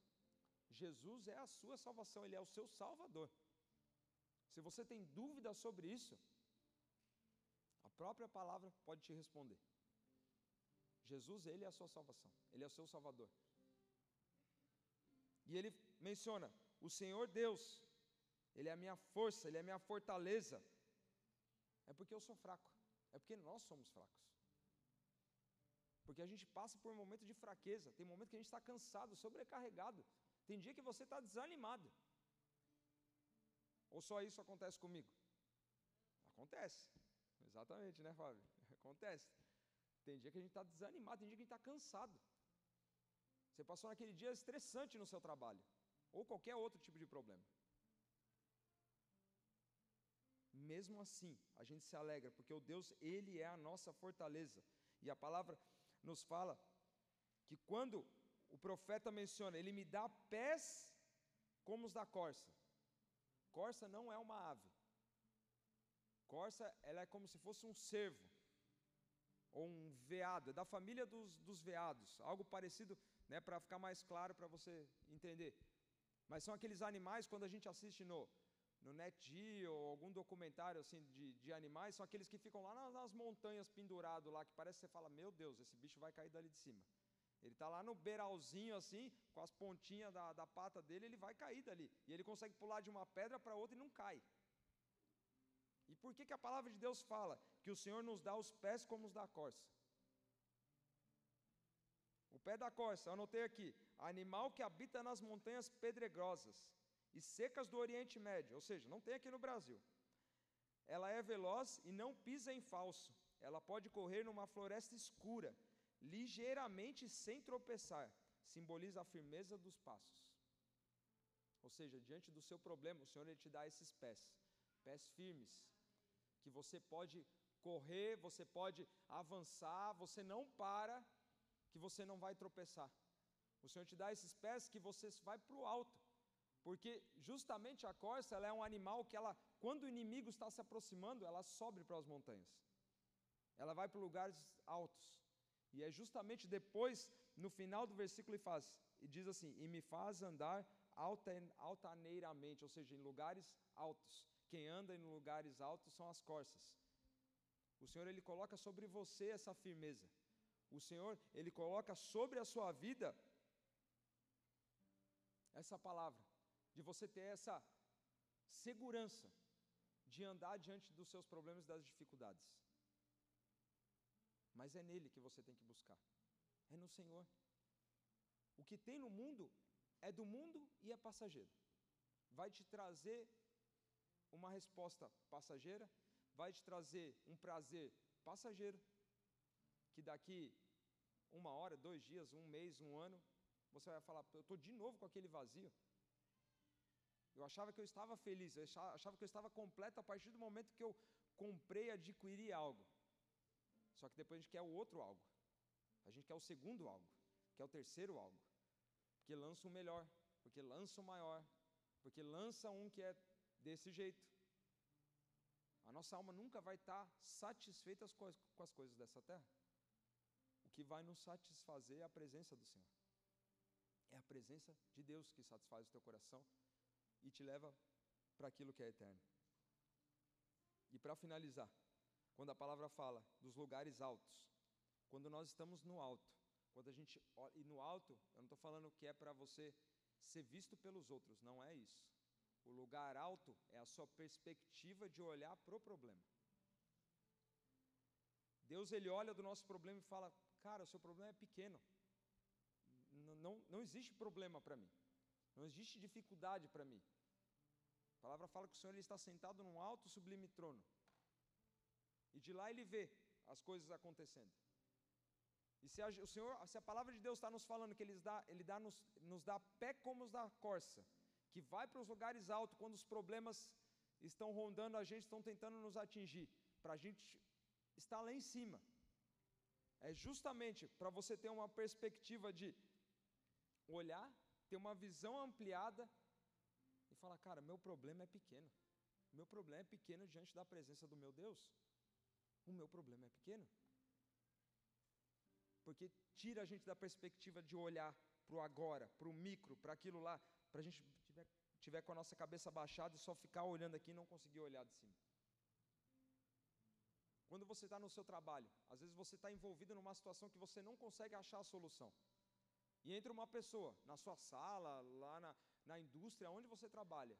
Jesus é a sua salvação, ele é o seu salvador. Se você tem dúvida sobre isso, a própria palavra pode te responder. Jesus, ele é a sua salvação, ele é o seu salvador. E ele menciona o Senhor Deus, Ele é a minha força, Ele é a minha fortaleza, é porque eu sou fraco, é porque nós somos fracos. Porque a gente passa por um momento de fraqueza, tem momento que a gente está cansado, sobrecarregado, tem dia que você está desanimado. Ou só isso acontece comigo? Acontece. Exatamente, né, Fábio? Acontece. Tem dia que a gente está desanimado, tem dia que a gente está cansado. Você passou naquele dia estressante no seu trabalho, ou qualquer outro tipo de problema. Mesmo assim, a gente se alegra, porque o Deus, Ele é a nossa fortaleza. E a palavra nos fala que quando o profeta menciona, ele me dá pés como os da corça. Corça não é uma ave. Corça, ela é como se fosse um cervo, ou um veado, é da família dos, dos veados, algo parecido, né, para ficar mais claro para você entender. Mas são aqueles animais, quando a gente assiste no, no NetGeo ou algum documentário assim de, de animais, são aqueles que ficam lá nas, nas montanhas pendurados lá, que parece que você fala, meu Deus, esse bicho vai cair dali de cima. Ele está lá no beiralzinho assim, com as pontinhas da, da pata dele, ele vai cair dali. E ele consegue pular de uma pedra para outra e não cai. E por que, que a palavra de Deus fala que o Senhor nos dá os pés como os da corça? O pé da corça, anotei aqui, animal que habita nas montanhas pedregosas e secas do Oriente Médio, ou seja, não tem aqui no Brasil. Ela é veloz e não pisa em falso. Ela pode correr numa floresta escura, ligeiramente sem tropeçar. Simboliza a firmeza dos passos. Ou seja, diante do seu problema, o Senhor ele te dá esses pés, pés firmes, que você pode correr, você pode avançar, você não para, que você não vai tropeçar. O Senhor te dá esses pés que você vai para o alto, porque justamente a corça é um animal que ela, quando o inimigo está se aproximando, ela sobe para as montanhas, ela vai para lugares altos. E é justamente depois, no final do versículo, ele faz, e diz assim: E me faz andar altaneiramente, ou seja, em lugares altos. Quem anda em lugares altos são as corças. O Senhor ele coloca sobre você essa firmeza. O Senhor ele coloca sobre a sua vida essa palavra de você ter essa segurança de andar diante dos seus problemas e das dificuldades. Mas é nele que você tem que buscar. É no Senhor. O que tem no mundo é do mundo e é passageiro. Vai te trazer uma resposta passageira, vai te trazer um prazer passageiro, que daqui uma hora, dois dias, um mês, um ano, você vai falar: eu estou de novo com aquele vazio. Eu achava que eu estava feliz, eu achava que eu estava completo a partir do momento que eu comprei adquiri algo. Só que depois a gente quer o outro algo. A gente quer o segundo algo, quer o terceiro algo. Porque lança o melhor, porque lança o maior, porque lança um que é desse jeito. A nossa alma nunca vai estar satisfeita com as coisas dessa terra. O que vai nos satisfazer é a presença do Senhor. É a presença de Deus que satisfaz o teu coração e te leva para aquilo que é eterno. E para finalizar, quando a palavra fala dos lugares altos, quando nós estamos no alto, quando a gente e no alto, eu não estou falando que é para você ser visto pelos outros, não é isso. O lugar alto é a sua perspectiva de olhar para o problema. Deus ele olha do nosso problema e fala: Cara, o seu problema é pequeno. Não, não, não existe problema para mim. Não existe dificuldade para mim. A palavra fala que o Senhor ele está sentado num alto sublime trono. E de lá ele vê as coisas acontecendo. E se a, o Senhor, se a palavra de Deus está nos falando que ele, dá, ele dá, nos, nos dá pé como os da corça, que vai para os lugares altos quando os problemas estão rondando a gente, estão tentando nos atingir, para a gente estar lá em cima. É justamente para você ter uma perspectiva de olhar, ter uma visão ampliada falar: cara, meu problema é pequeno. Meu problema é pequeno diante da presença do meu Deus. O meu problema é pequeno. Porque tira a gente da perspectiva de olhar para o agora, para o micro, para aquilo lá, para a gente tiver, tiver com a nossa cabeça baixada e só ficar olhando aqui e não conseguir olhar de cima. Quando você está no seu trabalho, às vezes você está envolvido numa situação que você não consegue achar a solução. E entra uma pessoa na sua sala, lá na, na indústria onde você trabalha,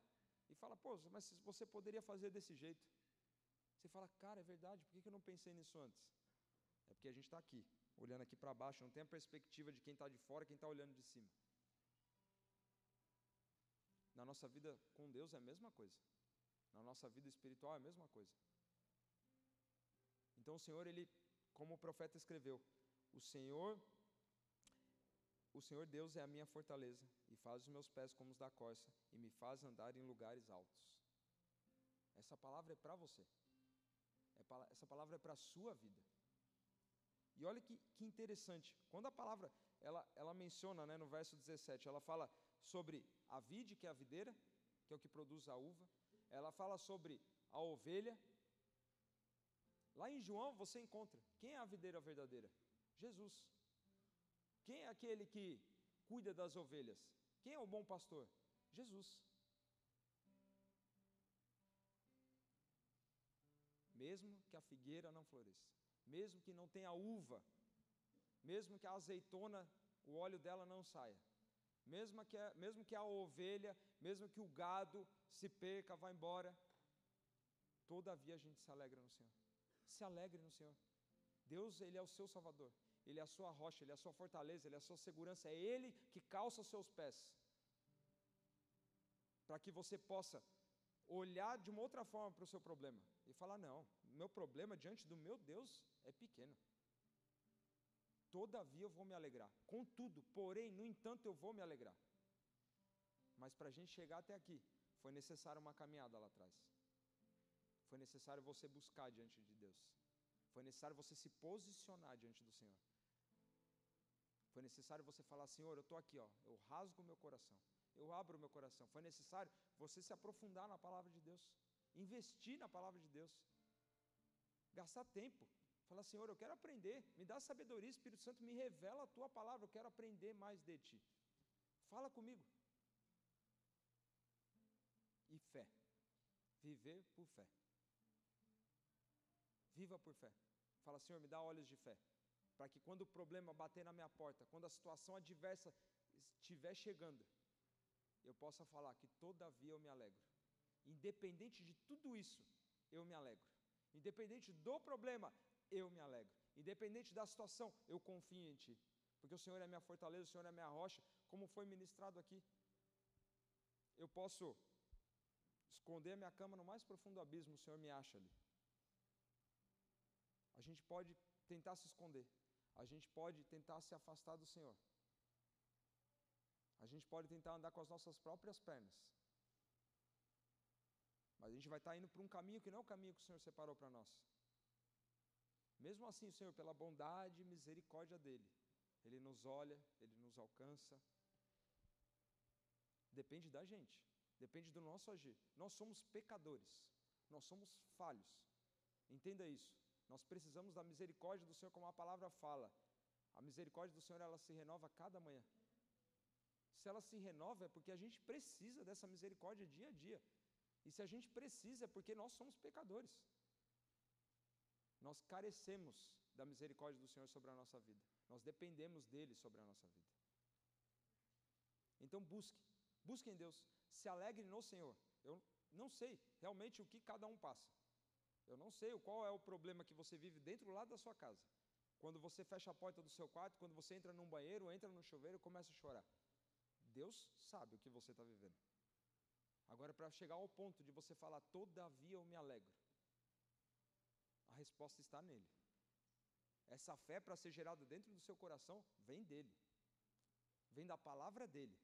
e fala: Pô, mas você poderia fazer desse jeito. Você fala: Cara, é verdade, por que eu não pensei nisso antes? É porque a gente está aqui, olhando aqui para baixo, não tem a perspectiva de quem está de fora, quem está olhando de cima. Na nossa vida com Deus é a mesma coisa. Na nossa vida espiritual é a mesma coisa. Então o Senhor, ele, como o profeta escreveu, o Senhor, o Senhor Deus é a minha fortaleza e faz os meus pés como os da corça e me faz andar em lugares altos. Essa palavra é para você. É, essa palavra é para a sua vida. E olha que, que interessante, quando a palavra ela, ela menciona né, no verso 17, ela fala sobre a vide, que é a videira, que é o que produz a uva, ela fala sobre a ovelha. Lá em João você encontra quem é a videira verdadeira? Jesus. Quem é aquele que cuida das ovelhas? Quem é o bom pastor? Jesus. Mesmo que a figueira não floresça, mesmo que não tenha uva, mesmo que a azeitona, o óleo dela não saia, mesmo que, a, mesmo que a ovelha, mesmo que o gado se perca, vá embora, todavia a gente se alegra no Senhor. Se alegre no Senhor. Deus, Ele é o seu Salvador, Ele é a sua rocha, Ele é a sua fortaleza, Ele é a sua segurança, é Ele que calça os seus pés. Para que você possa olhar de uma outra forma para o seu problema e falar: não, meu problema diante do meu Deus é pequeno todavia eu vou me alegrar. Contudo, porém, no entanto, eu vou me alegrar. Mas para a gente chegar até aqui, foi necessária uma caminhada lá atrás. Foi necessário você buscar diante de Deus. Foi necessário você se posicionar diante do Senhor. Foi necessário você falar: Senhor, eu estou aqui, ó, eu rasgo o meu coração, eu abro o meu coração. Foi necessário você se aprofundar na palavra de Deus, investir na palavra de Deus, gastar tempo. Fala, Senhor, eu quero aprender, me dá sabedoria, Espírito Santo, me revela a tua palavra, eu quero aprender mais de ti. Fala comigo. E fé. Viver por fé. Viva por fé. Fala, Senhor, me dá olhos de fé. Para que quando o problema bater na minha porta, quando a situação adversa estiver chegando, eu possa falar que todavia eu me alegro. Independente de tudo isso, eu me alegro. Independente do problema, eu me alegro. Independente da situação, eu confio em Ti. Porque o Senhor é minha fortaleza, o Senhor é minha rocha, como foi ministrado aqui. Eu posso esconder a minha cama no mais profundo abismo, o Senhor me acha ali. A gente pode tentar se esconder, a gente pode tentar se afastar do Senhor, a gente pode tentar andar com as nossas próprias pernas, mas a gente vai estar indo para um caminho que não é o caminho que o Senhor separou para nós. Mesmo assim, Senhor, pela bondade e misericórdia dEle, Ele nos olha, Ele nos alcança. Depende da gente, depende do nosso agir. Nós somos pecadores, nós somos falhos. Entenda isso. Nós precisamos da misericórdia do Senhor, como a palavra fala. A misericórdia do Senhor, ela se renova cada manhã. Se ela se renova, é porque a gente precisa dessa misericórdia dia a dia. E se a gente precisa, é porque nós somos pecadores nós carecemos da misericórdia do Senhor sobre a nossa vida. Nós dependemos dele sobre a nossa vida. Então busque, busque em Deus, se alegre no Senhor. Eu não sei realmente o que cada um passa. Eu não sei qual é o problema que você vive dentro lá da sua casa. Quando você fecha a porta do seu quarto, quando você entra num banheiro, entra no chuveiro e começa a chorar. Deus sabe o que você está vivendo. Agora, para chegar ao ponto de você falar, todavia eu me alegro, a resposta está nele. Essa fé, para ser gerada dentro do seu coração, vem dele, vem da palavra dele.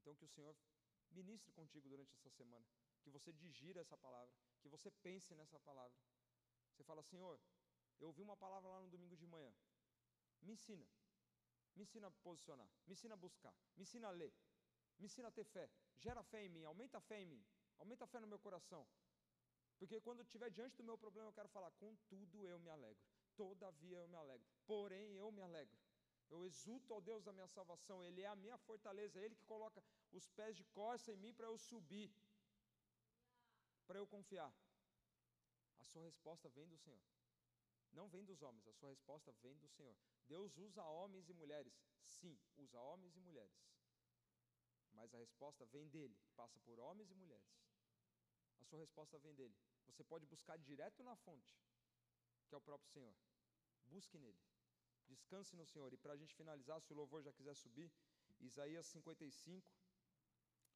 Então, que o Senhor ministre contigo durante essa semana, que você digira essa palavra, que você pense nessa palavra. Você fala, Senhor, eu ouvi uma palavra lá no domingo de manhã, me ensina, me ensina a posicionar, me ensina a buscar, me ensina a ler, me ensina a ter fé, gera fé em mim, aumenta a fé em mim, aumenta a fé no meu coração, porque quando estiver diante do meu problema, eu quero falar: contudo eu me alegro, todavia eu me alegro, porém eu me alegro. Eu exulto ao Deus da minha salvação, Ele é a minha fortaleza, é Ele que coloca os pés de corça em mim para eu subir, para eu confiar. A sua resposta vem do Senhor. Não vem dos homens, a sua resposta vem do Senhor. Deus usa homens e mulheres. Sim, usa homens e mulheres. Mas a resposta vem dele, passa por homens e mulheres. A sua resposta vem dele. Você pode buscar direto na fonte, que é o próprio Senhor. Busque nele. Descanse no Senhor. E para a gente finalizar, se o louvor já quiser subir, Isaías 55,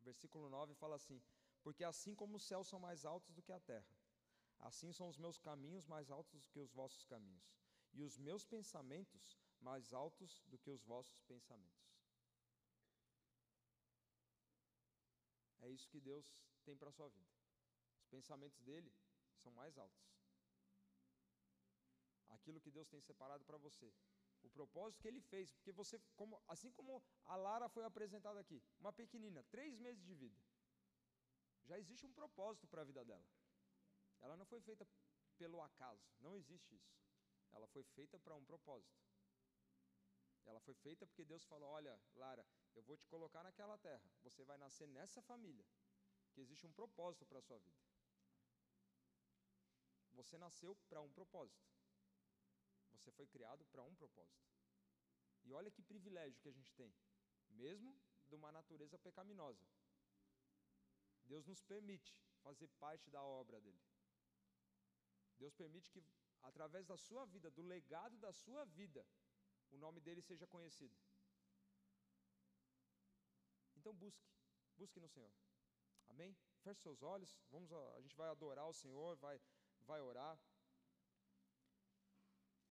versículo 9 fala assim: Porque assim como os céus são mais altos do que a terra, assim são os meus caminhos mais altos do que os vossos caminhos, e os meus pensamentos mais altos do que os vossos pensamentos. É isso que Deus tem para a sua vida. Os pensamentos dele são mais altos. Aquilo que Deus tem separado para você. O propósito que ele fez, porque você, como, assim como a Lara foi apresentada aqui, uma pequenina, três meses de vida, já existe um propósito para a vida dela. Ela não foi feita pelo acaso, não existe isso. Ela foi feita para um propósito. Ela foi feita porque Deus falou: Olha, Lara, eu vou te colocar naquela terra, você vai nascer nessa família, que existe um propósito para a sua vida. Você nasceu para um propósito. Você foi criado para um propósito. E olha que privilégio que a gente tem, mesmo de uma natureza pecaminosa. Deus nos permite fazer parte da obra dele. Deus permite que, através da sua vida, do legado da sua vida, o nome dele seja conhecido. Então busque, busque no Senhor. Amém? Feche seus olhos, vamos a, a gente vai adorar o Senhor, vai, vai orar.